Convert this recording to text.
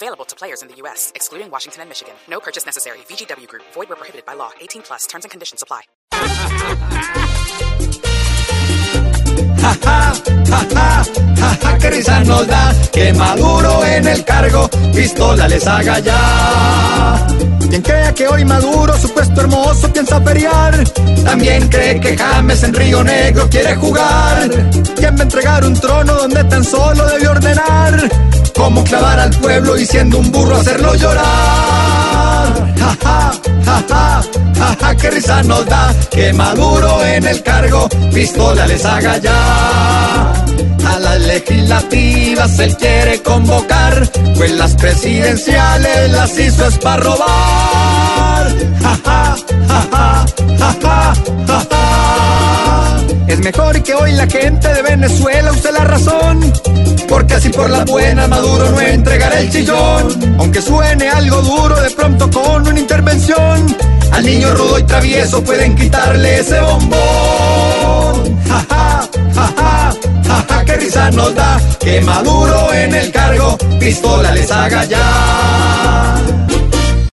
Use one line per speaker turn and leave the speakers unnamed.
Available to players in the U.S., excluding Washington and Michigan. No purchase necessary. VGW Group. Void where prohibited by law. 18 plus. Terms and conditions apply.
Nos da que Maduro en el cargo pistola les haga ya. Quien crea que hoy Maduro, hermoso, piensa feriar, también cree que James en Río Negro quiere jugar. ¿Quién va a entregar un trono donde tan solo ordenar? Cómo clavar al pueblo y siendo un burro hacerlo llorar. Ja, ja, ja, ja, ja, ja, qué risa nos da que Maduro en el cargo pistola les haga ya. A las legislativas él quiere convocar, pues las presidenciales las hizo es para robar. Ja, ja, ja, ja, ja, ja, ja. Es mejor que hoy la gente de Venezuela use la razón, porque así por la buena Maduro no entregará el chillón. Aunque suene algo duro, de pronto con una intervención, al niño rudo y travieso pueden quitarle ese bombón. Ja, ja, ja, ja, ja, ja, qué risa nos da que Maduro en el cargo pistola les haga ya.